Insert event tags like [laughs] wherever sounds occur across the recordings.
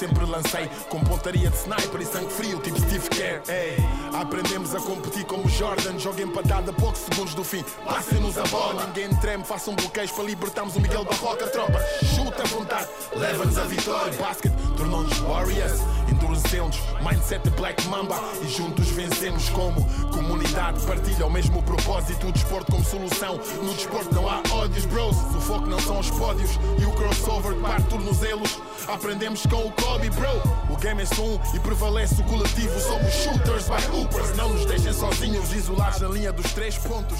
sempre lancei com pontaria de sniper e sangue frio, tipo Steve Kerr. Ei, aprendemos a competir como Jordan, joga empatada a poucos segundos do fim. Passem-nos a bola, ninguém treme, façam bloqueios para libertarmos o Miguel Barroca. Tropa, chuta à vontade, leva-nos a vitória. Basket tornou-nos Warriors, endurecemos, mindset Black Mamba e juntos vencemos como comunidade. Partilha o mesmo propósito, o desporto como solução. No desporto não há ódios, bros. O foco não são os pódios e o crossover que parte tornozelos. Aprendemos com o Kobe, bro. O game é só um e prevalece o coletivo. Somos shooters by hoopers. Não nos deixem sozinhos, isolados na linha dos três pontos.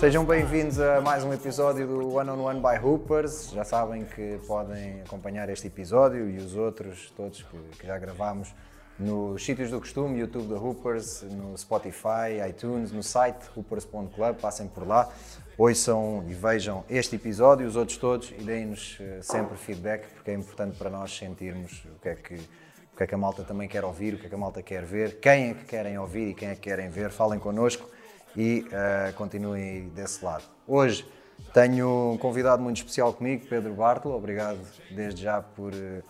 Sejam bem-vindos a mais um episódio do One on One by Hoopers. Já sabem que podem acompanhar este episódio e os outros todos que, que já gravámos nos sítios do costume, YouTube da Hoopers, no Spotify, iTunes, no site hoopers.club, passem por lá, ouçam e vejam este episódio, os outros todos e deem-nos eh, sempre feedback, porque é importante para nós sentirmos o que é que o que é que a malta também quer ouvir, o que é que a malta quer ver, quem é que querem ouvir e quem é que querem ver, falem connosco e uh, continuem desse lado. Hoje tenho um convidado muito especial comigo, Pedro Bartolo, obrigado desde já por uh,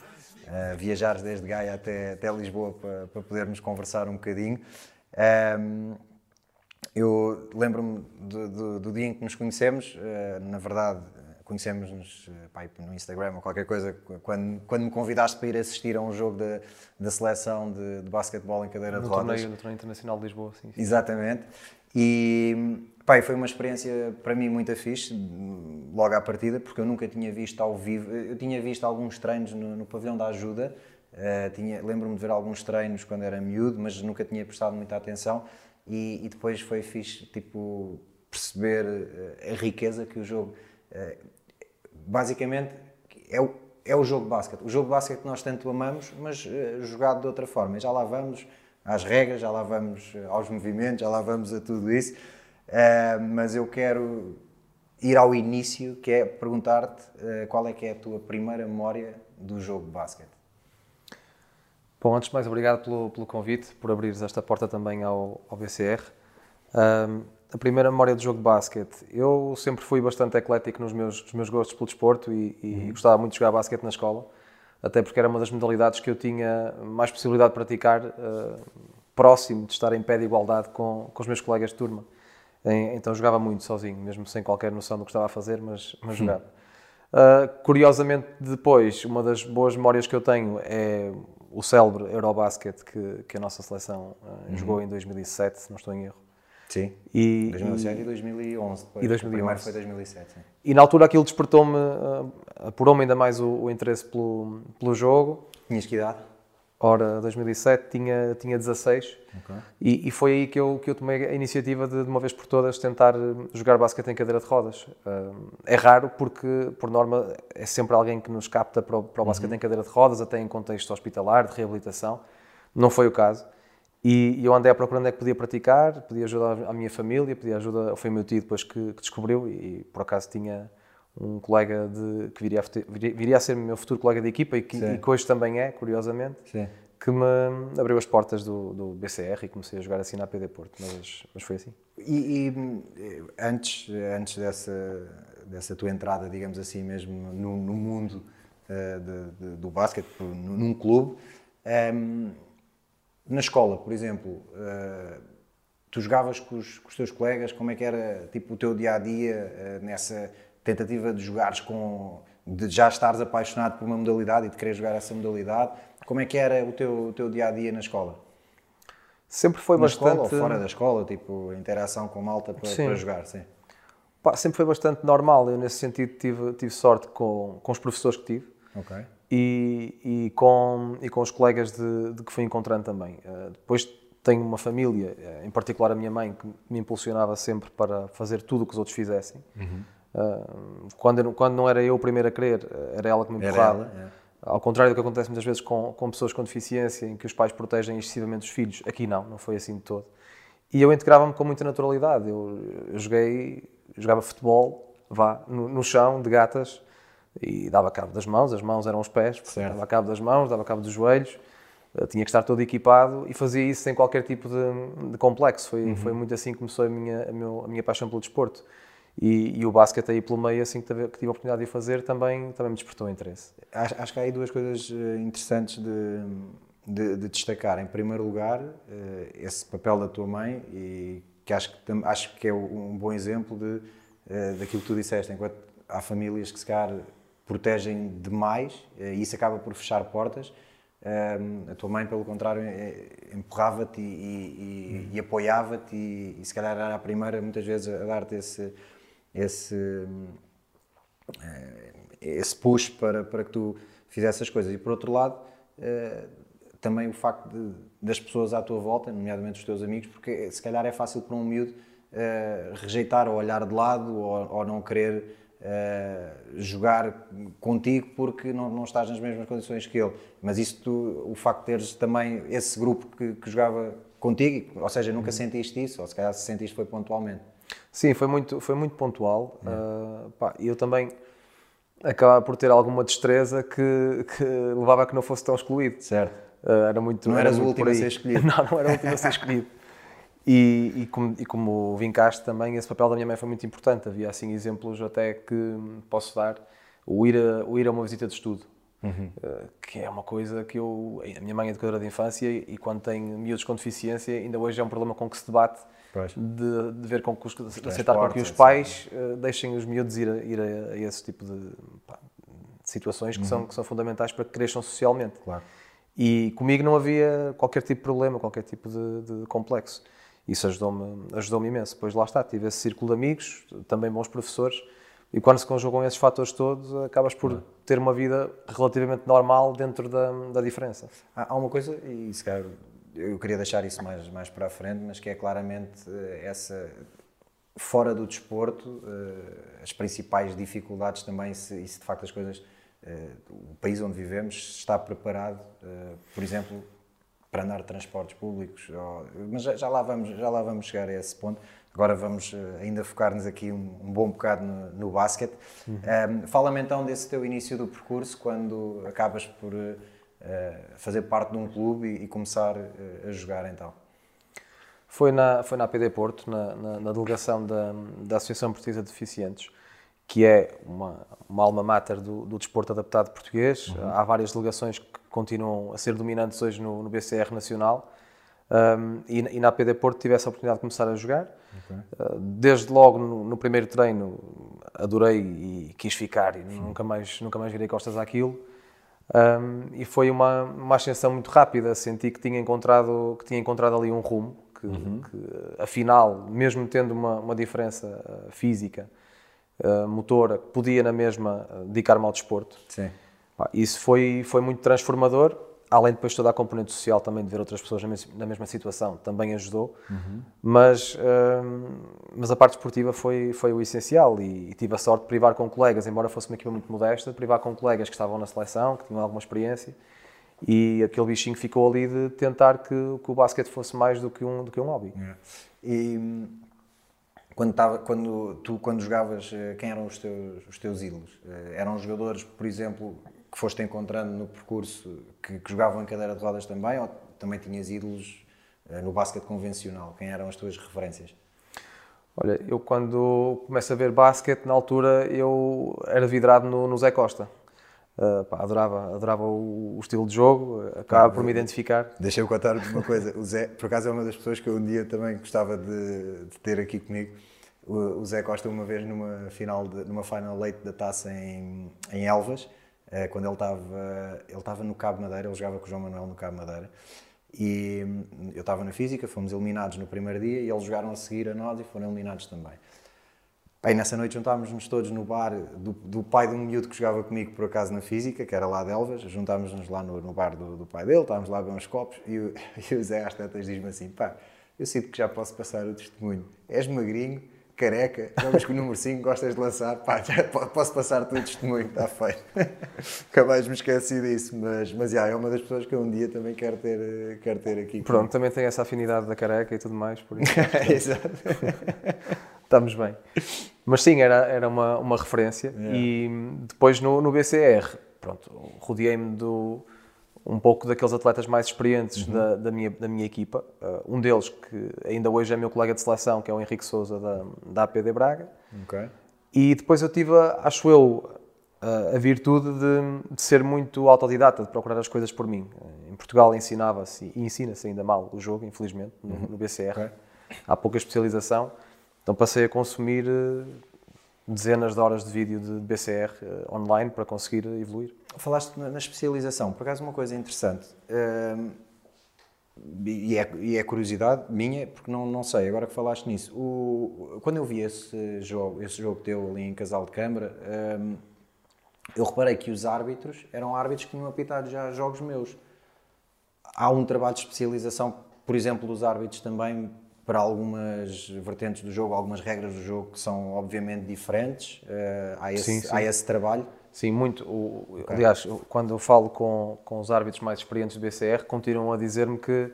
uh, viajares desde Gaia até, até Lisboa para, para podermos conversar um bocadinho. Um, eu lembro-me do, do, do, dia em que nos conhecemos, na verdade conhecemos-nos eh, no Instagram ou qualquer coisa, quando, quando me convidaste para ir assistir a um jogo da, da seleção de, de basquetebol em cadeira no de rodas. Torneio, no torneio internacional de Lisboa, sim. sim. Exatamente. E pai foi uma experiência para mim muito fixe, logo à partida, porque eu nunca tinha visto ao vivo. Eu tinha visto alguns treinos no, no pavilhão da ajuda, uh, lembro-me de ver alguns treinos quando era miúdo, mas nunca tinha prestado muita atenção. E, e depois foi fixe, tipo, perceber uh, a riqueza que o jogo. Uh, basicamente é o, é o jogo de basquete. O jogo de basquete que nós tanto amamos, mas jogado de outra forma. E já lá vamos às regras, já lá vamos eh, aos movimentos, já lá vamos a tudo isso. Uh, mas eu quero ir ao início, que é perguntar-te uh, qual é que é a tua primeira memória do jogo de basquete. Bom, antes de mais, obrigado pelo, pelo convite, por abrires esta porta também ao, ao BCR. Um, a primeira memória do jogo de basquete. Eu sempre fui bastante eclético nos meus, nos meus gostos pelo desporto e, e uhum. gostava muito de jogar basquete na escola, até porque era uma das modalidades que eu tinha mais possibilidade de praticar uh, próximo de estar em pé de igualdade com, com os meus colegas de turma. Então jogava muito sozinho, mesmo sem qualquer noção do que estava a fazer, mas, mas jogava. Uh, curiosamente, depois, uma das boas memórias que eu tenho é o célebre Eurobasket que, que a nossa seleção uh, uhum. jogou em 2007, se não estou em erro. Sim. E, 2007 e 2011. Depois. E 2011. O foi 2007. Sim. E na altura aquilo despertou-me, uh, apurou-me ainda mais o, o, interesse pelo, pelo jogo. Tinhas que idade? Ora, 2007 tinha, tinha 16 okay. e, e, foi aí que eu, que eu tomei a iniciativa de, de uma vez por todas, tentar jogar basquete em cadeira de rodas. Uh, é raro porque, por norma, é sempre alguém que nos capta para o, para o basquete uhum. em cadeira de rodas, até em contexto hospitalar, de reabilitação. Não foi o caso. E, eu andei à procura onde é que podia praticar, podia ajudar a minha família, podia ajuda, foi o meu tio depois que, que descobriu e, por acaso tinha um colega de, que viria a, viria a ser meu futuro colega de equipa e que, e que hoje também é, curiosamente, Sim. que me abriu as portas do, do, BCR e comecei a jogar assim na PD Porto, mas, mas foi assim. E, e, antes, antes dessa, dessa tua entrada, digamos assim, mesmo no, no mundo uh, de, de, do basquete, num clube, um, ehm, na escola, por exemplo, uh, tu jogavas com os, com os, teus colegas, como é que era tipo, o teu dia a dia uh, nessa tentativa de jogares com. de já estares apaixonado por uma modalidade e de querer jogar essa modalidade? Como é que era o teu, o teu dia a dia na escola? Sempre foi na bastante. Escola ou fora da escola, tipo, interação com malta para, para jogar, sim. Pá, sempre foi bastante normal. Eu, nesse sentido, tive, tive sorte com, com os professores que tive. Ok e, e, com, e com os colegas de, de que fui encontrando também. Uh, depois tenho uma família, uh, em particular a minha mãe, que me impulsionava sempre para fazer tudo o que os outros fizessem. Uhum. Uh, quando, quando não era eu o primeiro a querer, era ela que me empurrava. Ela, é. Ao contrário do que acontece muitas vezes com, com pessoas com deficiência, em que os pais protegem excessivamente os filhos, aqui não, não foi assim de todo. E eu integrava-me com muita naturalidade. Eu, eu joguei, jogava futebol, vá, no, no chão, de gatas, e dava cabo das mãos, as mãos eram os pés, dava cabo das mãos, dava cabo dos joelhos, eh, tinha que estar todo equipado e fazia isso sem qualquer tipo de, de complexo. Foi, uhum. foi muito assim que começou a minha, a, meu, a minha paixão pelo desporto. E, e, o basquete aí pelo meio, assim que tive, a oportunidade de fazer, também, também me despertou interesse. Acho, acho que há aí duas coisas eh, interessantes de, de, de destacar. Em primeiro lugar, eh, esse papel da tua mãe, e que acho que, acho que é um bom exemplo de, eh, daquilo que tu disseste, enquanto há famílias que se calhar protegem demais e isso acaba por fechar portas. a tua mãe, pelo contrário, empurrava-te e, e, e apoiava-te e, e, se calhar era a primeira muitas vezes a dar-te esse, esse, eh, esse push para, para que tu fizesse as coisas. E por outro lado, eh, também o facto de, das pessoas à tua volta, nomeadamente os teus amigos, porque se calhar é fácil para um miúdo eh, rejeitar ou olhar de lado ou, ou não querer jogar contigo porque não, não estás nas mesmas condições que ele. Mas isso, tu, o facto de teres também esse grupo que, que jogava contigo, ou seja, nunca uhum. sentiste isso, ou se calhar se sentiste foi pontualmente. Sim, foi muito, foi muito pontual. Uh, pá, eu também acabava por ter alguma destreza que, que levava a que não fosse tão excluído. Certo. Uh, era muito, não era eras o último a ser escolhido. [laughs] não, não era o último a ser escolhido. E, e, como, e como vincaste também, esse papel da minha mãe foi muito importante. Havia assim exemplos até que posso dar. O ir a, o ir a uma visita de estudo. Uhum. Uh, que é uma coisa que eu. A minha mãe é educadora de infância e, quando tem miúdos com deficiência, ainda hoje é um problema com que se debate de, de, ver com que os, de aceitar com que os pais uh, deixem os miúdos ir a, ir a, a esse tipo de, pá, de situações que, uhum. são, que são fundamentais para que cresçam socialmente. Claro. E comigo não havia qualquer tipo de problema, qualquer tipo de, de complexo. Isso ajudou-me ajudou imenso. Depois lá está, tive esse círculo de amigos, também bons professores, e quando se conjugam esses fatores todos, acabas por ter uma vida relativamente normal dentro da, da diferença. Há, há uma coisa, e se calhar eu queria deixar isso mais, mais para a frente, mas que é claramente eh, essa, fora do desporto, eh, as principais dificuldades também, se, e se de facto as coisas, eh, o país onde vivemos está preparado, por exemplo, para andar de transportes públicos, mas já, lá vamos, já lá vamos chegar a esse ponto. Agora vamos ainda focar-nos aqui um, bom bocado no, no basquete. Uhum. Um, Fala-me então desse teu início do percurso, quando acabas por fazer parte de um clube e, e começar eh, a jogar então? Foi na, foi na APD Porto, na, na, na delegação da, da Associação Portuguesa de Deficientes, que é uma, uma alma mater do, do desporto adaptado português. Uhum. Há várias delegações que continuam a ser dominantes hoje no, no BCR Nacional. Um, e, e, na APD Porto tive essa oportunidade de começar a jogar. Okay. Uh, desde logo no, no, primeiro treino adorei e quis ficar e nunca mais, nunca mais virei costas àquilo. Um, e foi uma, uma ascensão muito rápida. Senti que tinha encontrado, que tinha encontrado ali um rumo, que, uhum. que afinal, mesmo tendo uma, uma diferença uh, física, uh, motora, podia na mesma uh, dedicar-me ao desporto. Sim. isso foi, foi muito transformador além de depois toda a componente social também de ver outras pessoas na mesma situação também ajudou uhum. mas hum, mas a parte esportiva foi foi o essencial e, e, tive a sorte de privar com colegas embora fosse uma equipa muito modesta de privar com colegas que estavam na seleção que tinham alguma experiência e aquele bichinho ficou ali de tentar que, que o basquete fosse mais do que um do que um hobby é. e quando, tava, quando tu quando jogavas eh, quem eram os teus os teus ídolos eh, eram jogadores por exemplo que foste encontrando no percurso que, que, jogavam em cadeira de rodas também ou também tinhas ídolos uh, no basquete convencional? Quem eram as tuas referências? Olha, eu quando começo a ver basquete, na altura eu era vidrado no, no Zé Costa. Uh, pá, adorava, adorava o, o, estilo de jogo, acaba por me identificar. Deixa-me contar uma [laughs] coisa. O Zé, por acaso, é uma das pessoas que eu um dia também gostava de, de ter aqui comigo. O, o, Zé Costa, uma vez numa final, de, numa final late da taça em, em Elvas, eh, quando ele estava ele estava no Cabo Madeira, ele jogava com o João Manuel no Cabo Madeira. E hum, eu estava na física, fomos eliminados no primeiro dia e eles jogaram a seguir a nós e foram eliminados também. Bem, nessa noite juntámos-nos todos no bar do, do, pai de um miúdo que jogava comigo, por acaso, na física, que era lá de Elvas. Juntámos-nos lá no, no bar do, do, pai dele, estávamos lá a beber uns copos e o, [laughs] e o Zé às tantas diz-me assim: pá, eu sinto que já posso passar o testemunho. És magrinho, careca, vamos com o número 5, gostas de lançar, pá, já posso passar o testemunho, está feito. [laughs] Acabais me esqueci disso, mas, mas já, é uma das pessoas que eu um dia também quero ter, quero ter aqui. Pronto, também tem essa afinidade da careca e tudo mais, por isso. [laughs] Exato. [laughs] Estamos bem. Mas sim, era, era uma, uma referência. Yeah. E depois no, no BCR, pronto, rodeei-me do um pouco daqueles atletas mais experientes da, da, minha, da minha equipa. Uh, um deles, que ainda hoje é meu colega de seleção, que é o Henrique Souza, da, da APD Braga. Ok. E depois eu tive, acho eu, a, a virtude de, de, ser muito autodidata, de procurar as coisas por mim. Em Portugal ensinava-se, e ensina-se ainda mal o jogo, infelizmente, no, no BCR. Okay. Há pouca especialização. Então passei a consumir uh, dezenas de horas de vídeo de BCR uh, online para conseguir evoluir. Falaste na, especialização, por acaso uma coisa interessante, uh, e, é, e, é, curiosidade minha, porque não, não sei, agora que falaste nisso, o, quando eu vi esse jogo, esse jogo teu ali em Casal de Câmara, um, eu reparei que os árbitros eram árbitros que tinham apitado já jogos meus. Há um trabalho de especialização, por exemplo, dos árbitros também para algumas vertentes do jogo, algumas regras do jogo que são obviamente diferentes. Uh, há, esse, sim, sim. há esse trabalho. Sim, muito. O, okay. Aliás, quando eu falo com, com os árbitros mais experientes do BCR, continuam a dizer-me que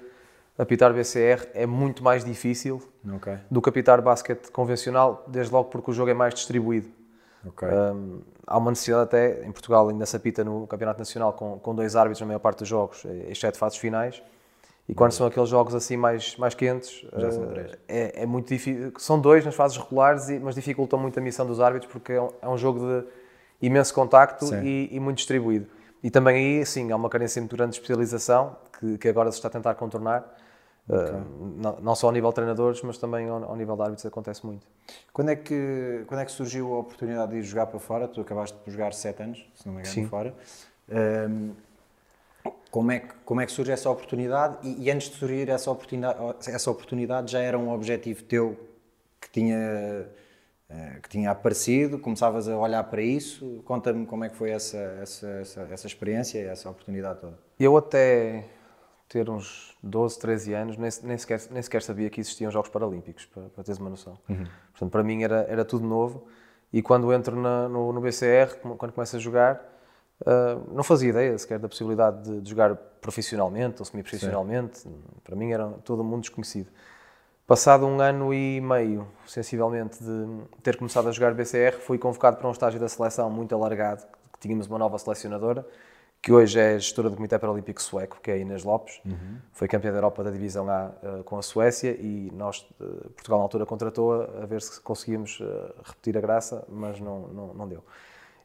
apitar BCR é muito mais difícil okay. do que apitar basquete convencional, desde logo porque o jogo é mais distribuído. Okay. Um, há uma necessidade até, em Portugal ainda se apita no Campeonato Nacional com, com dois árbitros na maior parte dos jogos, exceto fases finais, e quando são aqueles jogos assim mais, mais quentes, uh, é, é, muito difícil. São dois nas fases regulares, mas dificultam muito a missão dos árbitros porque é um, é um jogo de imenso contacto e, e, muito distribuído. E também aí, sim, há uma carência muito grande de especialização que, que agora se está a tentar contornar. Eh, okay. Uh, não, não, só ao nível de treinadores, mas também ao, ao, nível de árbitros acontece muito. Quando é, que, quando é que surgiu a oportunidade de ir jogar para fora? Tu acabaste por jogar 7 anos, se não me engano, Sim. fora. Um, como é, que, como é que surge essa oportunidade? E, e, antes de surgir essa oportunidade, essa oportunidade, já era um objetivo teu que tinha, eh, que tinha aparecido? Começavas a olhar para isso? Conta-me como é que foi essa, essa, essa, essa experiência e essa oportunidade toda. Eu até ter uns 12, 13 anos, nem, nem, sequer, nem sequer sabia que existiam Jogos Paralímpicos, para, para teres uma noção. Uhum. Portanto, para mim era, era tudo novo. E quando entro na, no, no BCR, quando começo a jogar, Uh, não fazia ideia sequer da possibilidade de, de jogar profissionalmente ou semi-profissionalmente. Para mim era todo mundo desconhecido. Passado um ano e meio, sensivelmente, de ter começado a jogar BCR, fui convocado para um estágio da seleção muito alargado, que tínhamos uma nova selecionadora, que hoje é gestora do Comitê Paralímpico Sueco, que é a Inês Lopes. Uhum. Foi campeã da Europa da Divisão A uh, com a Suécia e nós, uh, Portugal na altura, contratou-a a ver se conseguíamos repetir a graça, mas não, não, não deu.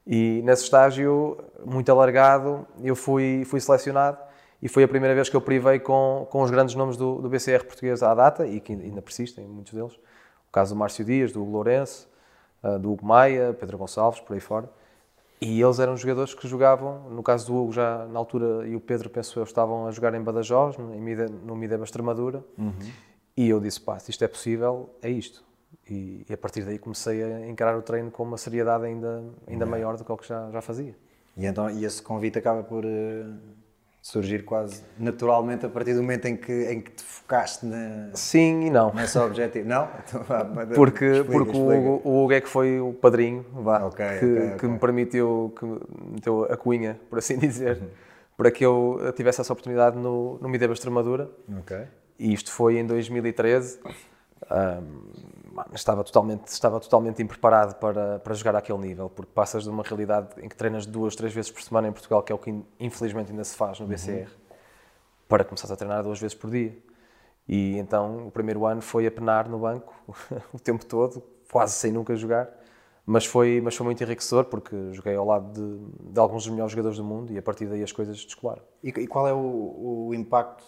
E nesse estágio, muito alargado, eu fui, fui selecionado e foi a primeira vez que eu privei com, com os grandes nomes do, do BCR português à data e que ainda persistem, muitos deles. O caso do Márcio Dias, do Hugo Lourenço, ah, do Hugo Maia, Pedro Gonçalves, por aí fora. E eles eram jogadores que jogavam, no caso do Hugo, já na altura, e o Pedro, penso eu, estavam a jogar em Badajoz, no Mideba Extremadura. Uhum. E eu disse: pá, se isto é possível, é isto. E, e, a partir daí comecei a encarar o treino com uma seriedade ainda, ainda é. maior do que o que já, já fazia. E então e esse convite acaba por uh, surgir quase naturalmente a partir do momento em que, em que te focaste na, Sim e não. nesse objetivo? Não? [laughs] Então, porque explica, porque explica. O, Hugo, o Hugo é que foi o padrinho vá, okay, que, okay, okay. que me permitiu, que meteu a cunha, por assim [laughs] dizer, uhum. para que eu tivesse essa oportunidade no, no Mideba Extremadura. E isto foi em 2013. Um, estava totalmente, estava totalmente impreparado para, para jogar àquele nível, porque passas de uma realidade em que treinas duas, três vezes por semana em Portugal, que é o que infelizmente ainda se faz no BCR, uhum. para começar a treinar duas vezes por dia. E então o primeiro ano foi a penar no banco [laughs] o tempo todo, quase sem nunca jogar, mas foi, mas foi muito enriquecedor porque joguei ao lado de, de alguns dos melhores jogadores do mundo e a partir daí as coisas descolaram. E, e qual é o, o impacto,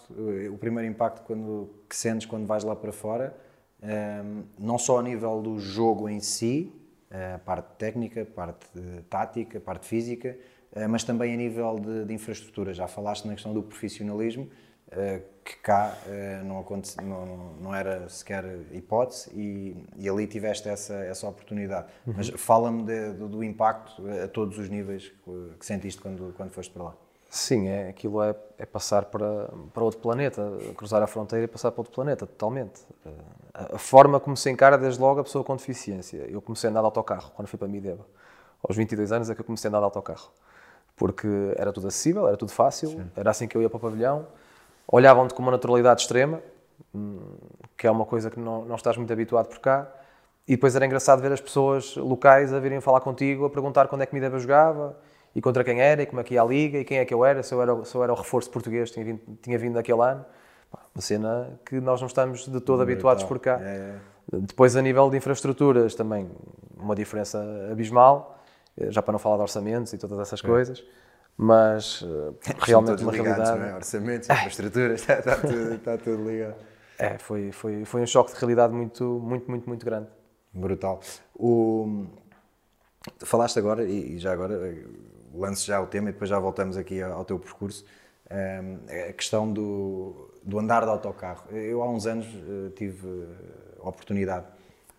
o primeiro impacto quando, que sentes quando vais lá para fora? Um, não só a nível do jogo em si, a parte técnica, parte tática, parte física, uh, mas também a nível de, de, infraestrutura. Já falaste na questão do profissionalismo, uh, que cá não, aconte, não, não, era sequer hipótese e, e, ali tiveste essa, essa oportunidade. Uhum. Mas fala-me do, do, impacto a todos os níveis que, que sentiste quando, quando foste para lá. Sim, é, aquilo é, é, passar para, para outro planeta, cruzar a fronteira e passar para outro planeta, totalmente. A, forma como se encara desde logo a pessoa com deficiência. Eu comecei a andar de autocarro quando fui para Mideba. Aos 22 anos é que eu comecei a andar de autocarro. Porque era tudo acessível, era tudo fácil, Sim. era assim que eu ia para o pavilhão. Olhavam-te com uma naturalidade extrema, hum, que é uma coisa que não, não estás muito habituado por cá. E depois era engraçado ver as pessoas locais a virem falar contigo, a perguntar quando é que Mideba jogava e contra quem era, e como é que ia a liga, e quem é que eu era, se eu era, se eu era o reforço português, tinha vindo, tinha vindo naquele ano. Uma cena que nós não estamos de todo habituados por cá. É, é. Depois, a nível de infraestruturas, também uma diferença abismal, eh, já para não falar de orçamentos e todas essas coisas, mas eh, [laughs] realmente uma ligados, realidade. é? Orçamentos, infraestruturas, está, está tudo, [laughs] está tudo ligado. É, foi, foi, foi um choque de realidade muito, muito, muito, muito grande. Brutal. O... Falaste agora, e já agora, eh, lance já o tema e depois já voltamos aqui ao ao teu percurso, ehm, a questão do, do andar de autocarro. Eu há uns anos eh, tive a oportunidade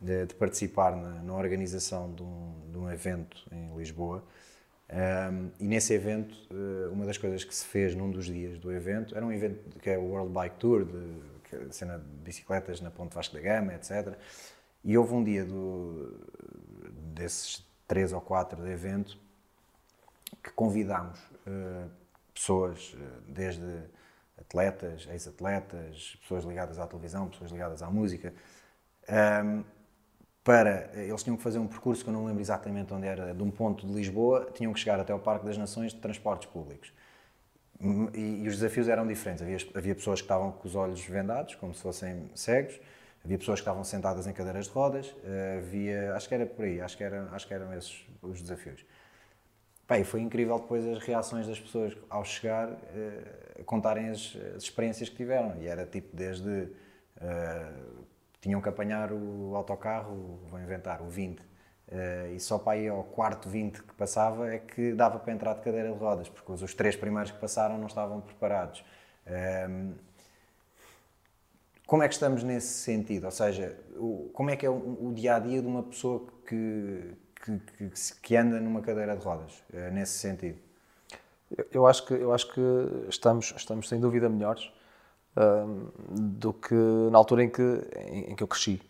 de, de participar na, na organização de um, de um evento em Lisboa ehm, e nesse evento, eh, uma das coisas que se fez num dos dias do evento, era um evento que é o World Bike Tour, de, é cena de bicicletas na Ponte Vasco da Gama, etc. E houve um dia do, desses três ou quatro de evento que convidámos eh, pessoas, desde atletas, ex-atletas, pessoas ligadas à televisão, pessoas ligadas à música, ehm, para. Eles tinham que fazer um percurso que eu não lembro exatamente onde era, de um ponto de Lisboa, tinham que chegar até ao Parque das Nações de transportes públicos. Hum, E, e os desafios eram diferentes. Havia, havia pessoas que estavam com os olhos vendados, como se fossem cegos, havia pessoas que estavam sentadas em cadeiras de rodas, eh, havia. Acho que era por aí, acho que, era, acho que eram esses os desafios. Foi incrível depois as reações das pessoas ao chegar a contarem as, as experiências que tiveram. E era tipo desde. eh, tinham que apanhar o autocarro, vou inventar, o 20. eh, e só para ir ao quarto 20 que passava é que dava para entrar de cadeira de rodas, porque os, os três primeiros que passaram não estavam preparados. Ehm, como é que estamos nesse sentido? Ou seja, o- como é que é o, o dia a dia de uma pessoa que, que, que, que anda numa cadeira de rodas, eh, nesse sentido? Eu- acho que, eu acho que estamos, estamos sem dúvida melhores ahm, do que na altura em que, em, em que eu cresci.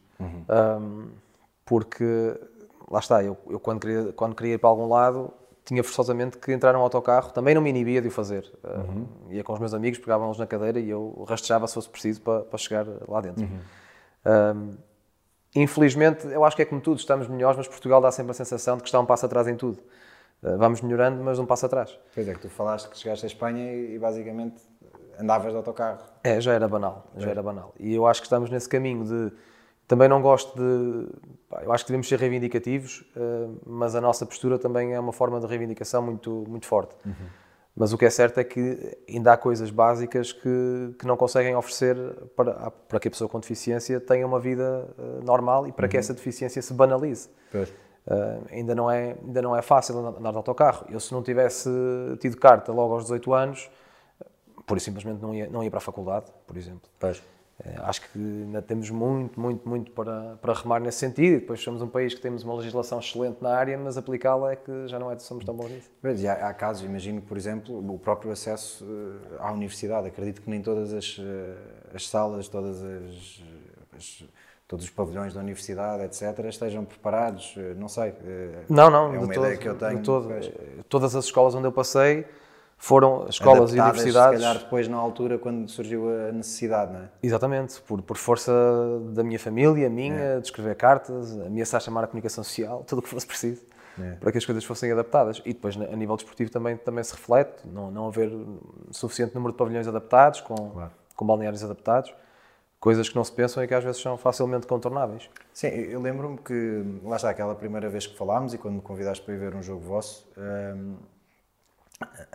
Ahm, porque, lá está, eu, eu quando, queria, quando queria ir para algum lado tinha forçosamente que entrar num autocarro, também não me inibia de o fazer. Ahm, ia com os meus amigos, pegavam-nos na cadeira e eu rastejava se fosse preciso para, para chegar lá dentro. Ahm, Infelizmente, eu acho que é como tudo, estamos melhores, mas Portugal dá sempre a sensação de que está um passo atrás em tudo. Uh, Vamos melhorando, mas um passo atrás. Pois é, que tu falaste que chegaste à Espanha e, basicamente andavas de autocarro. É, já era banal, já era banal. E eu acho que estamos nesse caminho de. Também não gosto de. pá, Eu acho que devemos ser reivindicativos, uh, mas a nossa postura também é uma forma de reivindicação muito, muito forte. Mas o que é certo é que ainda há coisas básicas que, que não conseguem oferecer para, para que a pessoa com deficiência tenha uma vida uh, normal e para que essa deficiência se banalize. Pois. Uh, ainda, não é, ainda não é fácil andar de autocarro. Eu, se não tivesse tido carta logo aos 18 anos, por isso simplesmente não ia, não ia para a faculdade, por exemplo. Pois. Eh, acho que ainda temos muito, muito, muito para, para remar nesse sentido. E depois somos um país que temos uma legislação excelente na área, mas aplicá-la é que já não é, somos tão bons nisso. E há, há casos, imagino, por exemplo, o próprio acesso eh, à universidade. Acredito que nem todas as, eh, as salas, todas as, as- todos os pavilhões da universidade, etc., estejam preparados. Não sei. Não, não, é uma de ideia todo, que eu tenho. de todo. Eh, Todas as escolas onde eu passei foram escolas e universidades. Se calhar depois, na altura, quando surgiu a necessidade, não é? Exatamente, por, por força da minha família, minha, É. de escrever cartas, ameaçar chamar a comunicação social, tudo o que fosse preciso, É. para que as coisas fossem adaptadas. E depois, a nível desportivo, também, também se reflete, não, não haver suficiente número de pavilhões adaptados, com, Claro. com balneários adaptados, coisas que não se pensam e que às vezes são facilmente contornáveis. Sim, eu lembro-me que, lá está, aquela primeira vez que falámos e quando me convidaste para ir ver um jogo vosso, hum,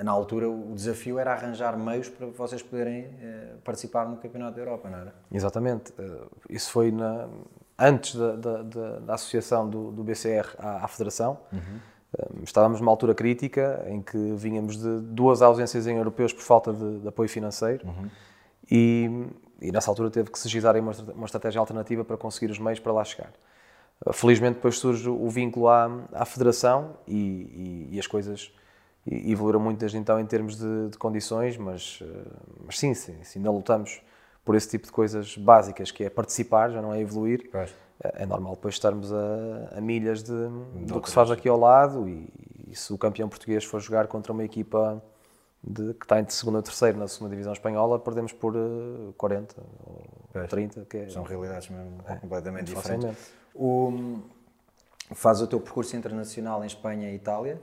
na altura o desafio era arranjar meios para vocês poderem eh, participar no Campeonato da Europa, não era? Exatamente. Eh, Isso foi na- antes da, da- da- da associação do, do BCR à, à Federação. Eh, Estávamos numa altura crítica em que vínhamos de duas ausências em europeus por falta de, de apoio financeiro e, e nessa altura teve que se gizar uma, uma estratégia alternativa para conseguir os meios para lá chegar. Felizmente depois surge o vínculo à, à Federação e, e- e as coisas e- evoluíram muito desde então em termos de, de condições, mas, eh, mas sim, sim, sim, ainda lutamos por esse tipo de coisas básicas, que é participar, já não é evoluir. Pois. É é normal depois estarmos a, a milhas de, do que se faz aqui ao lado e, e se o campeão português for jogar contra uma equipa de, que está entre segundo ou terceiro na segunda divisão espanhola, perdemos por eh, 40 ou Pois. 30, que é São realidades mesmo completamente muito diferentes. O, faz o teu percurso internacional em Espanha e Itália.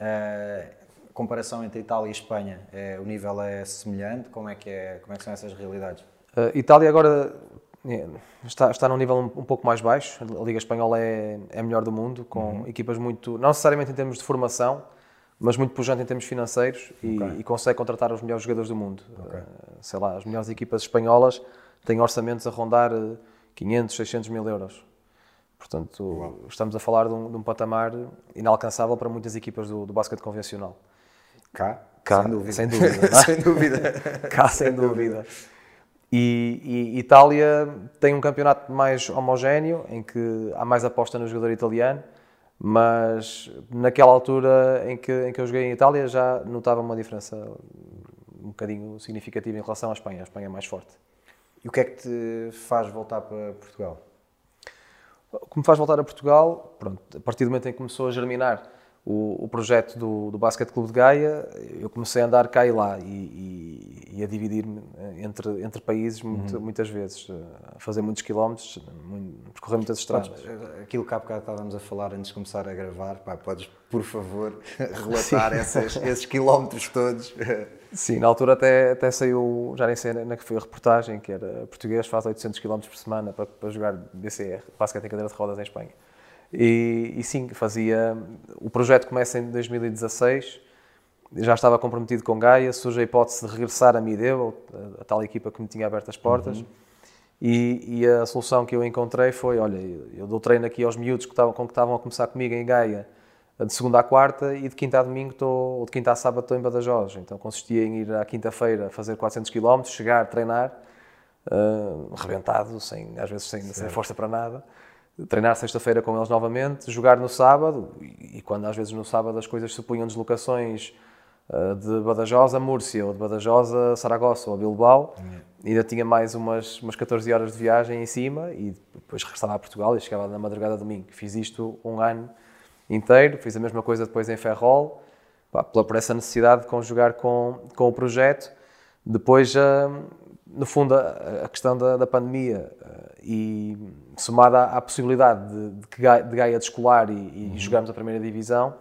Uh, comparação entre Itália e Espanha, é, o nível é semelhante? Como é que, é, como é que são essas realidades? Uh, Itália agora é, está, está num nível um, um, pouco mais baixo. A Liga Espanhola é, é a melhor do mundo, com uhum. equipas muito, não necessariamente em termos de formação, mas muito pujante em termos financeiros e, okay. e consegue contratar os melhores jogadores do mundo. Okay. Uh, sei lá, as melhores equipas espanholas têm orçamentos a rondar 500, 600 mil euros. Portanto, Uau. estamos a falar de um, de um, patamar inalcançável para muitas equipas do, do basquete convencional. Cá? Cá, sem dúvida. Sem dúvida. É? [laughs] sem dúvida. [laughs] Cá, sem dúvida. E, e, Itália tem um campeonato mais homogéneo, em que há mais aposta no jogador italiano, mas naquela altura em que, em que eu joguei em Itália já notava uma diferença um bocadinho significativa em relação à Espanha. A Espanha é mais forte. E o que é que te faz voltar para Portugal? O que me faz voltar a Portugal, pronto, a partir do momento em que começou a germinar o, o projeto do, do Basket Clube de Gaia, eu comecei a andar cá e lá e, e, e a dividir-me entre, entre países muito, uhum. muitas vezes, a fazer muitos quilómetros, muito, percorrer muitas estradas. Aquilo que há bocado estávamos a falar antes de começar a gravar, pá, podes, por favor, [laughs] [laughs] relatar esses, esses quilómetros todos? [laughs] Sim, na altura até, até saiu, já nem sei na que foi a reportagem, que era português faz 800 km por semana para, para jogar BCR, basquete em cadeira de rodas em Espanha. E, e, sim, fazia. O projeto começa em 2016, já estava comprometido com Gaia, surge a hipótese de regressar a Mideu, a, a tal equipa que me tinha aberto as portas. Uhum. E, e, a solução que eu encontrei foi: olha, eu dou treino aqui aos miúdos que estavam, com que estavam a começar comigo em Gaia, de segunda à quarta, e de quinta a domingo, estou, ou de quinta a sábado, estou em Badajoz. Então consistia em ir à quinta-feira fazer 400 km, chegar, treinar, uh, rebentado, sem, às vezes sem, sem força para nada treinar sexta-feira com eles novamente, jogar no sábado, e, quando às vezes no sábado as coisas supunham deslocações uh, de Badajoz a Múrcia, ou de Badajoz a Saragossa ou a Bilbao, uhum. ainda tinha mais umas, umas 14 horas de viagem em cima, e depois regressava a Portugal e chegava na madrugada de domingo. Fiz isto um ano inteiro, fiz a mesma coisa depois em Ferrol, pá, por essa necessidade de conjugar com, com o projeto. Depois, uh, no fundo, a, questão da, da pandemia uh, e somada à, possibilidade de, de, que Gaia, de Gaia descolar e, e uhum. jogarmos a primeira divisão,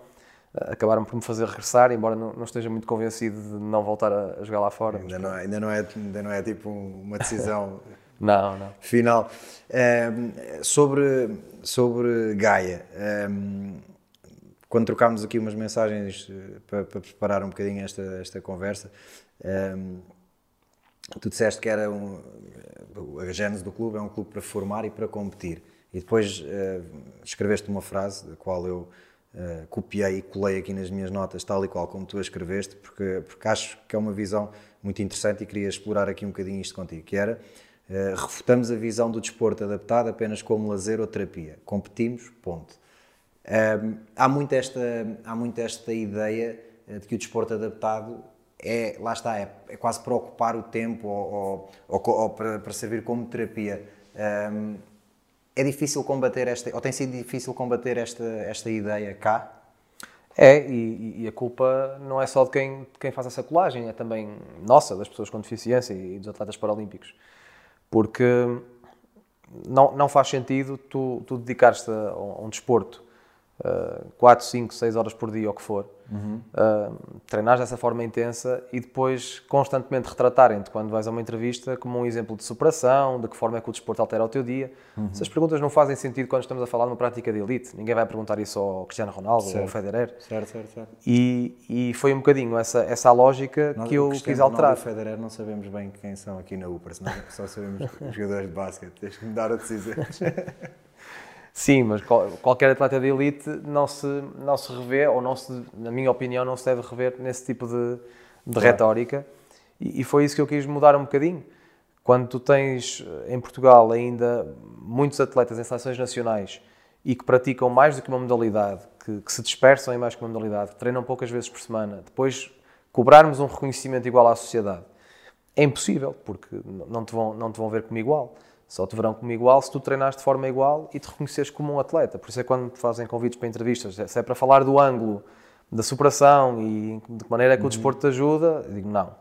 uh, acabaram por me fazer regressar, embora não, não, esteja muito convencido de não voltar a, jogar lá fora. Ainda, não, é, ainda, não é, ainda não é tipo uma decisão [laughs] não, não. final. Um, sobre, sobre Gaia, um, quando trocámos aqui umas mensagens eh, para, para, preparar um bocadinho esta, esta conversa, um, tu disseste que era um, a gênese do clube é um clube para formar e para competir. E depois uh, escreveste uma frase, da qual eu uh, copiei e colei aqui nas minhas notas, tal e qual como tu a escreveste, porque, porque acho que é uma visão muito interessante e queria explorar aqui um bocadinho isto contigo, que era uh, refutamos a visão do desporto adaptado apenas como lazer ou terapia. Competimos, ponto. há, muito esta, há muito esta ideia de que o desporto adaptado é, lá está, é, é quase para ocupar o tempo ou, ou, ou para, para, servir como terapia. Um, é difícil combater esta, ou tem sido difícil combater esta, esta ideia cá? É, e, e, a culpa não é só de quem, de quem faz essa colagem, é também nossa, das pessoas com deficiência e dos atletas paralímpicos. Porque não, não faz sentido tu, tu dedicares-te a, a um desporto 4, 5, 6 horas por dia, ou o que for, uhum. uh, treinares dessa forma intensa e depois constantemente retratarem-te quando vais a uma entrevista como um exemplo de superação, de que forma é que o desporto altera o teu dia. Uhum. Essas perguntas não fazem sentido quando estamos a falar de uma prática de elite. Ninguém vai perguntar isso ao Cristiano Ronaldo certo. ou ao Federer. Certo, certo, certo. E, e foi um bocadinho essa, essa lógica Nós, que eu quis alterar. E o Federer não sabemos bem quem são aqui na UPR, só sabemos os [laughs] jogadores de basquete. Tens que me dar a decisão. [laughs] Sim, mas qualquer atleta de elite não se, não se revê, ou não se, na minha opinião, não se deve rever nesse tipo de, de claro. retórica. E, e, foi isso que eu quis mudar um bocadinho. Quando tu tens eh, em Portugal ainda muitos atletas em seleções nacionais e que praticam mais do que uma modalidade, que, que se dispersam em mais que uma modalidade, que treinam poucas vezes por semana, depois cobrarmos um reconhecimento igual à sociedade, é impossível, porque não te vão, não te vão ver como igual. Só te verão como igual se tu treinares de forma igual e te reconheceres como um atleta. Por isso é quando te fazem convites para entrevistas, se é para falar do ângulo da superação e de que maneira é que o uhum. desporto te ajuda, eu digo não.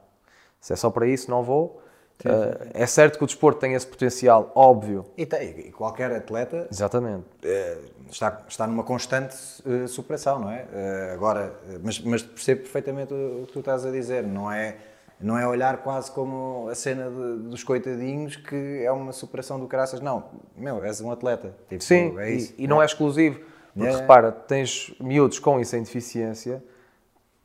Se é só para isso, não vou. Uh, é certo que o desporto tem esse potencial, óbvio. E, tem, e qualquer atleta Exatamente. Uh, está, está numa constante uh, superação, não é? agora, mas, mas percebo perfeitamente o, o, que tu estás a dizer, não é, não é olhar quase como a cena de, dos coitadinhos que é uma superação do caraças, não, meu, és um atleta. Tipo, Sim, é isso, e, e não é exclusivo, porque é. repara, tens miúdos com e sem deficiência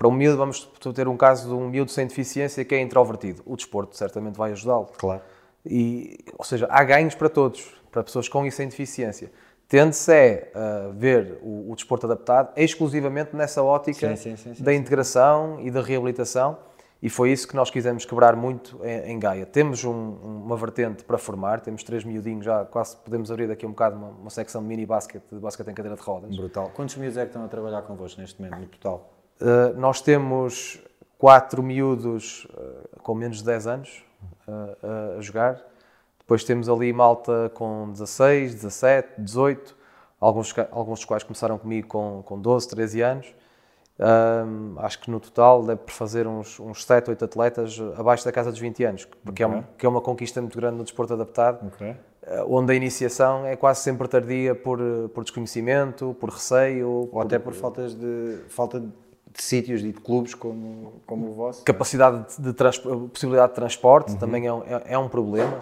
para um miúdo, vamos ter um caso de um miúdo sem deficiência que é introvertido. O desporto certamente vai ajudá-lo. Claro. E, ou seja, há ganhos para todos, para pessoas com e sem deficiência. Tende-se é uh, ver o, o, desporto adaptado exclusivamente nessa ótica sim, sim, sim, da integração e da reabilitação, e foi isso que nós quisemos quebrar muito em, Gaia. Temos um, uma vertente para formar, temos três miudinhos já, quase podemos abrir daqui um bocado uma, uma secção de mini basquete, de basquete em cadeira de rodas. Brutal. Quantos miúdos é que estão a trabalhar convosco neste momento, no total? Uh, nós temos quatro miúdos uh, com menos de 10 anos uh, a jogar. Depois temos ali malta com 16, 17, 18, alguns, alguns dos quais começaram comigo com, com 12, 13 anos. Acho que no total deve fazer uns, uns 7, 8 atletas abaixo da casa dos 20 anos, porque okay. é, um, que é uma conquista muito grande no desporto adaptado, okay. onde a iniciação é quase sempre tardia por, por desconhecimento, por receio. Ou por, até por faltas de, falta de de sítios e de clubes como, como o vosso. Capacidade de, de possibilidade de transporte uhum. também é um, é, é, um problema.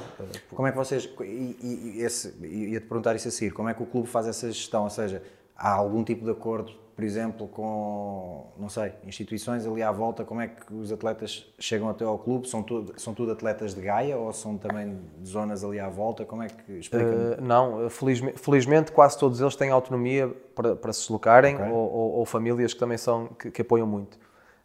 Como é que vocês, e, e esse, ia-te perguntar isso a seguir, como é que o clube faz essa gestão? Ou seja, há algum tipo de acordo por exemplo, com, não sei, instituições ali à volta, como é que os atletas chegam até ao clube? São tudo, são tudo atletas de Gaia ou são também de zonas ali à volta? Como é que explica uh, Não, felizmente, felizmente, quase todos eles têm autonomia para, para se deslocarem okay. ou, ou, ou, famílias que também são, que, que apoiam muito.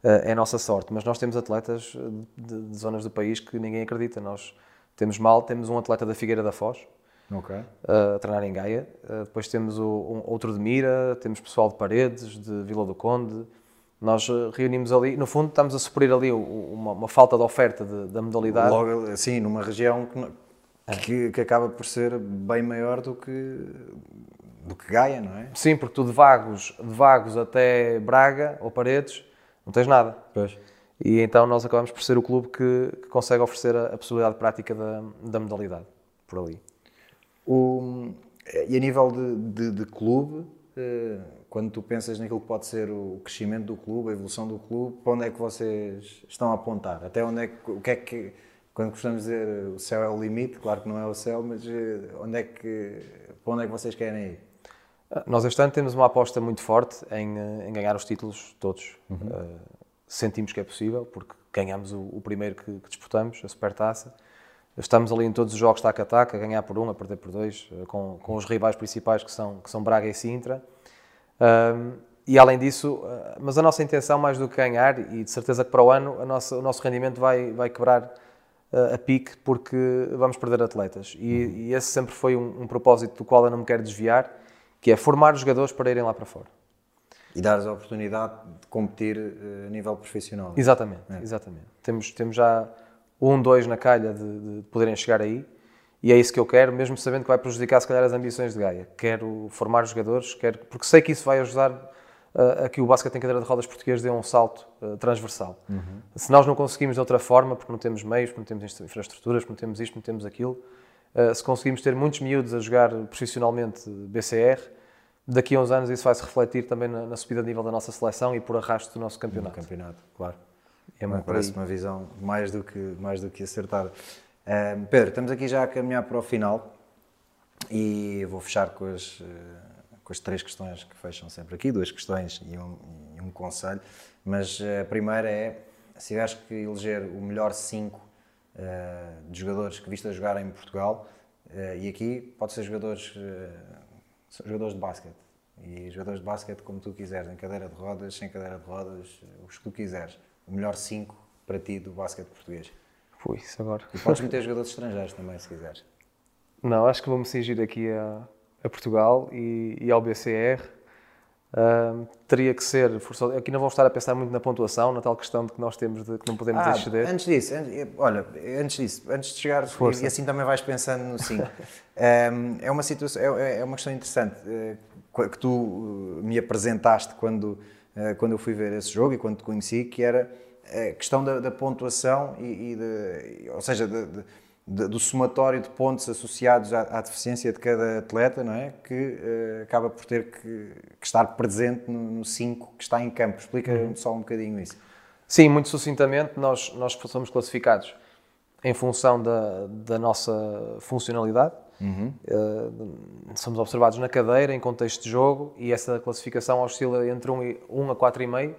Uh, é a nossa sorte, mas nós temos atletas de, de zonas do país que ninguém acredita. Nós temos mal, temos um atleta da Figueira da Foz, okay. uh, a treinar em Gaia. Uh, depois temos o, um, outro de Mira, temos pessoal de Paredes, de Vila do Conde. Nós uh, reunimos ali, no fundo, estamos a suprir ali uma, uma falta de oferta de, da modalidade. Logo, assim, numa região que, é. que, que, acaba por ser bem maior do que, do que Gaia, não é? Sim, porque tu de Vagos, de Vagos até Braga ou Paredes não tens nada. Pois. E então nós acabamos por ser o clube que, que consegue oferecer a, a possibilidade prática da, da modalidade por ali. O, e a nível de, de, de clube, eh, quando tu pensas naquilo que pode ser o crescimento do clube, a evolução do clube, para onde é que vocês estão a apontar? Até onde é que, o que é que, quando costumamos dizer o céu é o limite, claro que não é o céu, mas eh, onde é que, para onde é que vocês querem ir? Ah, nós este ano temos uma aposta muito forte em, eh, em ganhar os títulos todos. Uhum. Uh, sentimos que é possível, porque ganhamos o, o primeiro que, que disputamos, a Supertaça. Estamos ali em todos os jogos taca a taca, a ganhar por um, a perder por dois, eh, com, com os rivais principais que são, que são Braga e Sintra. Um, e além disso, eh, mas a nossa intenção, mais do que ganhar, e de certeza que para o ano a nossa, o nosso rendimento vai, vai quebrar uh, a pique porque vamos perder atletas. E, e esse sempre foi um, um, propósito do qual eu não me quero desviar, que é formar os jogadores para irem lá para fora. E dar-lhes a oportunidade de competir a nível profissional. Exatamente, é. exatamente. Temos, temos já um, dois na calha de, de, poderem chegar aí. E é isso que eu quero, mesmo sabendo que vai prejudicar, se calhar, as ambições de Gaia. Quero formar os jogadores, quero, porque sei que isso vai ajudar uh, a que o basquete em cadeira de rodas português dê um salto uh, transversal. Uhum. Se nós não conseguimos de outra forma, porque não temos meios, porque não temos infraestruturas, porque não temos isto, não temos aquilo, uh, se conseguimos ter muitos miúdos a jogar profissionalmente BCR, daqui a uns anos isso vai se refletir também na, na subida de nível da nossa seleção e por arrasto do nosso campeonato. No campeonato, claro. É uma, parece uma visão mais do que, mais do que acertada. Uh, Pedro, estamos aqui já a caminhar para o final e vou fechar com as, uh, com as três questões que fecham sempre aqui, duas questões e um, e um conselho. Mas uh, a primeira é, se tiveres que eleger o melhor cinco de jogadores que viste a jogar em Portugal, e aqui pode ser jogadores, jogadores de basquete, e jogadores de basquete como tu quiseres, em cadeira de rodas, sem cadeira de rodas, os que tu quiseres o melhor 5 para ti do basquete português? Pô, isso agora. E podes meter jogadores estrangeiros também, se quiseres. Não, acho que vou-me cingir aqui a, a Portugal e, e, ao BCR. Uh, teria que ser forçoso. Aqui não vou estar a pensar muito na pontuação, na tal questão de que nós temos de que não podemos ah, exceder. Antes disso, antes, olha, antes disso, antes de chegar, Força. e assim também vais pensando no 5. um, [laughs] é uma situação, é, é, uma questão interessante uh, que tu uh, me apresentaste quando eh, quando eu fui ver esse jogo e quando te conheci, que era a questão da, da pontuação e, e de, ou seja, de, de, do somatório de pontos associados à, à, deficiência de cada atleta, não é? Que uh, acaba por ter que, que estar presente no 5 que está em campo. Explica-me uhum. só um bocadinho isso. Sim, muito sucintamente, nós, nós somos classificados em função da, da nossa funcionalidade. Uhum. Uh, somos observados na cadeira, em contexto de jogo, e essa classificação oscila entre 1, e, 1 a 4,5.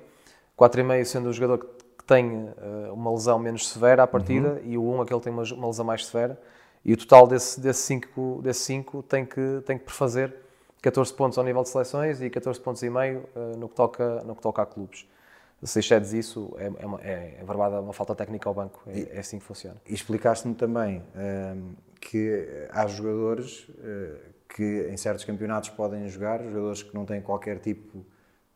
4,5 sendo o jogador que tem uh, uma lesão menos severa à partida uhum. e o 1 aquele tem uma, uma, lesão mais severa. E o total desse 5 desse cinco, desse cinco tem, que, tem que prefazer 14 pontos ao nível de seleções e 14 pontos e meio uh, no, que toca, no que toca a clubes se excedes isso, é, é, é, é verdade uma falta técnica ao banco. É, é assim que funciona. E explicaste-me também um, que há jogadores uh, que em certos campeonatos podem jogar, jogadores que não têm qualquer tipo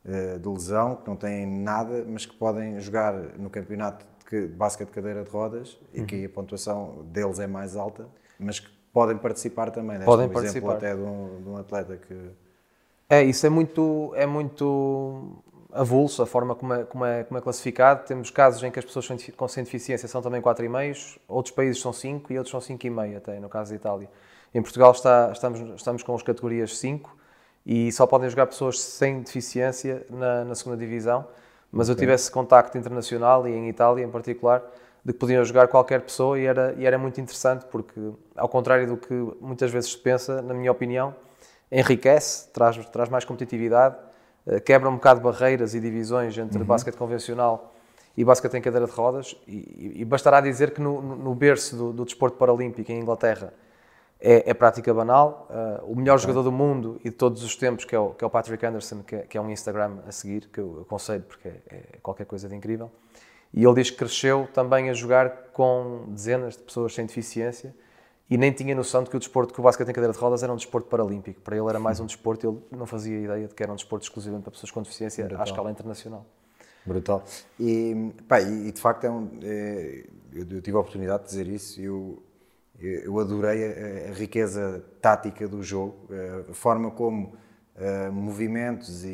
uh, de lesão, que não têm nada, mas que podem jogar no campeonato de basquete de cadeira de rodas uhum. e que a pontuação deles é mais alta, mas que podem participar também. Podem um participar. até de um, de um atleta que. É, isso é muito, é muito avulso a forma como é, como, é, como é classificado. Temos casos em que as pessoas com sem deficiência são também 4,5, outros países são 5 e outros são 5,5 até, no caso da Itália. Em Portugal está, estamos, estamos com as categorias 5 e só podem jogar pessoas sem deficiência na, na segunda divisão, mas okay. eu tive esse contacto internacional e em Itália em particular, de que podiam jogar qualquer pessoa e era, e era muito interessante porque, ao contrário do que muitas vezes se pensa, na minha opinião, enriquece, traz, traz mais competitividade quebra um bocado barreiras e divisões entre uhum. basquete convencional e basquete em cadeira de rodas. E, e bastará dizer que no, no berço do, do, desporto paralímpico em Inglaterra é, é prática banal. Uh, o melhor okay. jogador do mundo e de todos os tempos, que é o, que é o Patrick Anderson, que é, que é, um Instagram a seguir, que eu aconselho porque é, é qualquer coisa de incrível. E ele diz que cresceu também a jogar com dezenas de pessoas sem deficiência e nem tinha noção de que o desporto, que o basquete em cadeira de rodas era um desporto paralímpico. Para ele era mais um desporto, ele não fazia ideia de que era um desporto exclusivamente para pessoas com deficiência Brutal. à escala internacional. Brutal. E, pá, e de facto é um, é, eu, eu, tive a oportunidade de dizer isso eu, eu adorei a, a, riqueza tática do jogo, a forma como uh, movimentos e,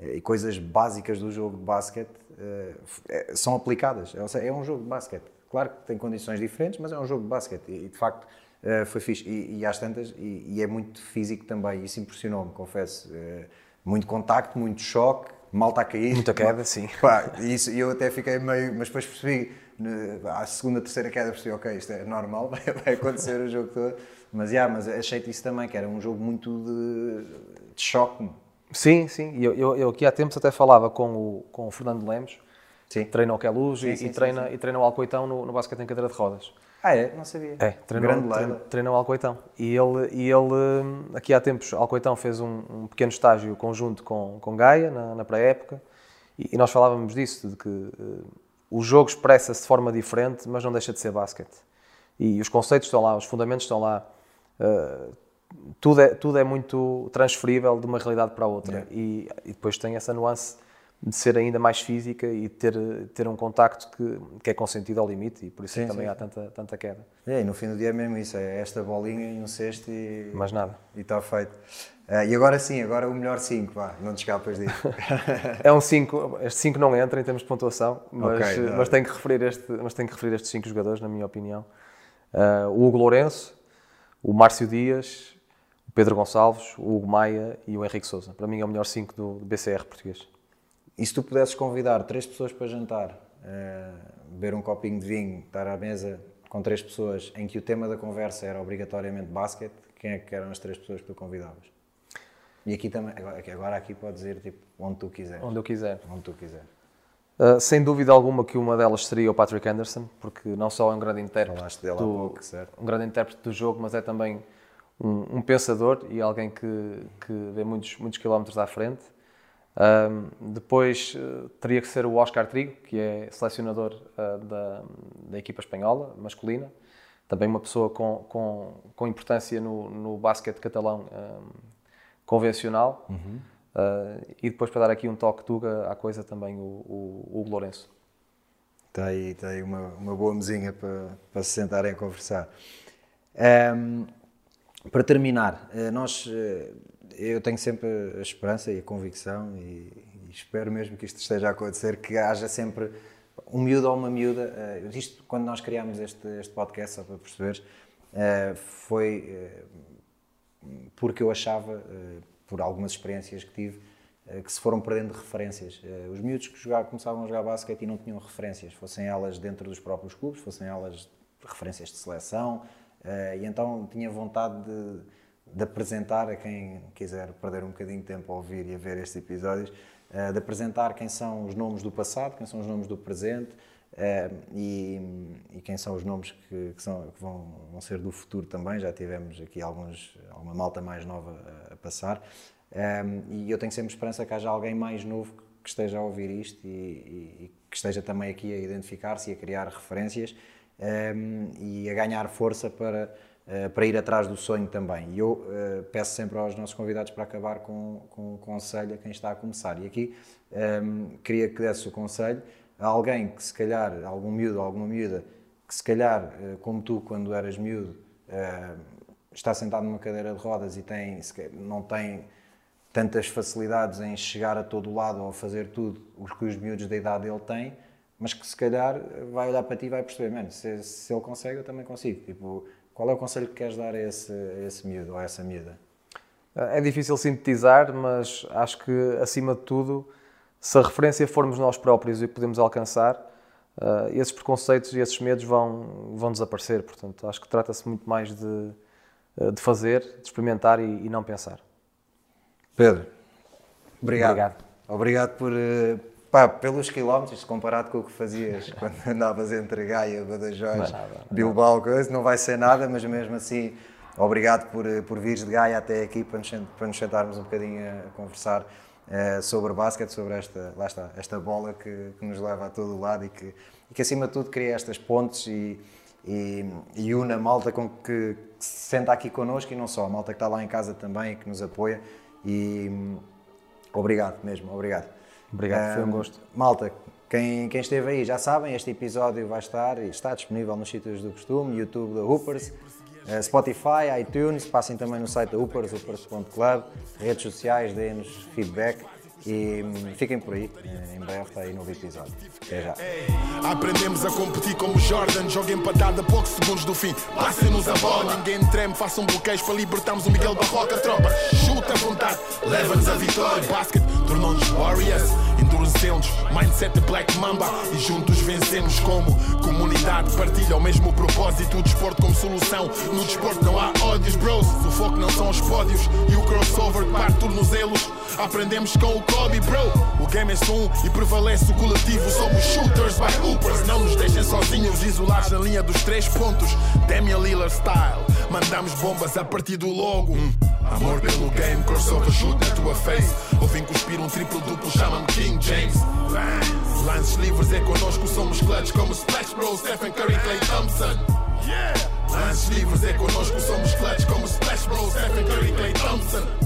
e, e, coisas básicas do jogo de basquete uh, são aplicadas. É, é um jogo de basquete Claro que tem condições diferentes, mas é um jogo de basquete e, de facto uh, foi fixe. E, e às tantas, e, e, é muito físico também, isso impressionou-me, confesso. Uh, muito contacto, muito choque, mal está a cair. Muita queda, sim. Pá, isso, eu até fiquei meio. Mas depois percebi, à segunda, terceira queda, percebi, ok, isto é normal, [laughs] vai, vai acontecer o jogo todo. Mas, yeah, mas achei isso também, que era um jogo muito de, de choque. Sim, sim. Eu, eu, eu aqui há tempos até falava com o, com o Fernando Lemos, Sim. Treina o Queluz e, sim, e, treina, e treina o Alcoitão no, no basquete em cadeira de rodas. Ah, é? Não sabia. É, treina, Grande treina, treina o Alcoitão. E ele, e ele, aqui há tempos, Alcoitão fez um, um pequeno estágio conjunto com, com Gaia, na, na pré-época, e, e, nós falávamos disso, de que uh, o jogo expressa-se de forma diferente, mas não deixa de ser basquete. E os conceitos estão lá, os fundamentos estão lá. Uh, tudo, é, tudo é muito transferível de uma realidade para a outra. Yeah. E, e depois tem essa nuance de ser ainda mais física e ter, ter um contacto que, que é consentido ao limite e por isso sim, também sim. há tanta, tanta queda. É, e no fim do dia é mesmo isso, é esta bolinha e um cesto e... Mais nada. E está feito. Uh, e agora sim, agora o melhor 5, vá, não te escapas disso. [laughs] é um 5, este 5 não entra em termos de pontuação, mas, okay, mas, tenho, que referir este, mas tenho que referir estes 5 jogadores, na minha opinião. Uh, o Hugo Lourenço, o Márcio Dias, o Pedro Gonçalves, o Hugo Maia e o Henrique Souza. Para mim é o melhor 5 do, do BCR português. E se tu pudesses convidar três pessoas para jantar, uh, beber um copinho de vinho, estar à mesa com três pessoas em que o tema da conversa era obrigatoriamente basquete, quem é que eram as três pessoas que tu convidavas? E aqui também, agora, aqui pode dizer tipo onde tu quiseres. Onde eu quiser. Onde tu quiser. Uh, sem dúvida alguma que uma delas seria o Patrick Anderson, porque não só é um grande intérprete, do, pouco, um grande intérprete do jogo, mas é também um, um pensador e alguém que, que vê muitos, muitos quilómetros à frente. Um, depois uh, teria que ser o Oscar Trigo, que é selecionador uh, da, da, equipa espanhola, masculina. Também uma pessoa com, com, com importância no, no basquete catalão um, convencional. Uhum. Uh, e depois, para dar aqui um toque tuga à coisa, também o, o, o Lourenço. Está aí, está aí uma, uma boa mesinha para, para se sentarem a conversar. Um, para terminar, nós eu tenho sempre a esperança e a convicção, e, e espero mesmo que isto esteja a acontecer, que haja sempre um miúdo ou uma miúda. Uh, isto, quando nós criámos este, este podcast, só para perceberes, uh, foi uh, porque eu achava, por algumas experiências que tive, que se foram perdendo referências. Os miúdos que jogavam, começavam a jogar basquete e não tinham referências, fossem elas dentro dos próprios clubes, fossem elas referências de seleção, e então tinha vontade de, de apresentar a quem quiser perder um bocadinho de tempo a ouvir e a ver estes episódios, eh, de apresentar quem são os nomes do passado, quem são os nomes do presente eh, e, e quem são os nomes que, que, são, que vão, vão, ser do futuro também. Já tivemos aqui alguns, alguma malta mais nova a, passar eh, e eu tenho sempre esperança que haja alguém mais novo que esteja a ouvir isto e, e que esteja também aqui a identificar-se e a criar referências e a ganhar força para Uh, para ir atrás do sonho também. E eu uh, peço sempre aos nossos convidados para acabar com, com um conselho a quem está a começar. E aqui um, ehm, queria que desse o conselho a alguém que, se calhar, algum miúdo, alguma miúda, que se calhar, uh, como tu, quando eras miúdo, está sentado numa cadeira de rodas e tem, não tem tantas facilidades em chegar a todo lado ou fazer tudo o que os miúdos da idade dele têm, mas que se calhar vai olhar para ti e vai perceber, se, se ele consegue, eu também consigo. Tipo, qual é o conselho que queres dar a esse, a esse miúdo ou a essa miúda? É difícil sintetizar, mas acho que, acima de tudo, se a referência formos nós próprios e podemos alcançar, uh, esses preconceitos e esses medos vão, vão desaparecer. Portanto, acho que trata-se muito mais de, uh, de fazer, de experimentar e, e, não pensar. Pedro, obrigado. Obrigado, obrigado por, uh, Pá, pelos quilómetros, comparado com o que fazias [laughs] quando andavas entre Gaia, Badajoz, Bilbao, coisa, não vai ser nada, mas mesmo assim, obrigado por, por vires de Gaia até aqui para nos, para nos sentarmos um bocadinho a conversar uh, sobre basquete, sobre esta, lá está, esta bola que, que nos leva a todo o lado e que, e que acima de tudo cria estas pontes e, e, e une a malta com que, que se senta aqui connosco e não só, a malta que está lá em casa também e que nos apoia. E obrigado mesmo, obrigado. Obrigado, foi um gosto. Malta, quem, quem esteve aí já sabem, este episódio vai estar e está disponível nos sítios do costume, YouTube da Hoopers, eh, Spotify, iTunes, passem também no site da Hoopers, hoopers.club, redes sociais, deem-nos feedback e hum, fiquem por aí, em breve está aí novo episódio. Até já. Aprendemos a competir como Jordan, joga empatada a poucos segundos do fim. Passem-nos a bola, ninguém treme, façam bloqueios para libertarmos o Miguel Barroca. Tropa, chuta à vontade, leva-nos a vitória. Basket tornou-nos Warriors, endurecemos, mindset Black Mamba e juntos vencemos como comunidade. Partilha o mesmo propósito, o desporto como solução. No desporto não há ódios, bros. O foco não são os pódios e o crossover que parte tornozelos. Aprendemos com o Kobe, bro. O game é um e prevalece o coletivo. Somos shooters by hoopers. Não nos deixem sozinhos, isolados na linha dos três pontos. Damian Lillard style. Mandamos bombas a partir do logo. Hum. Amor pelo game, crossover shoot na tua face. Ouvem cuspir um triplo duplo, chama-me King James. Lances livres é connosco, somos clutch como Splash Bros, Stephen Curry, Clay Thompson. Yeah! Lances livres é connosco, somos clutch como Splash Bros, Stephen Curry, Clay Thompson.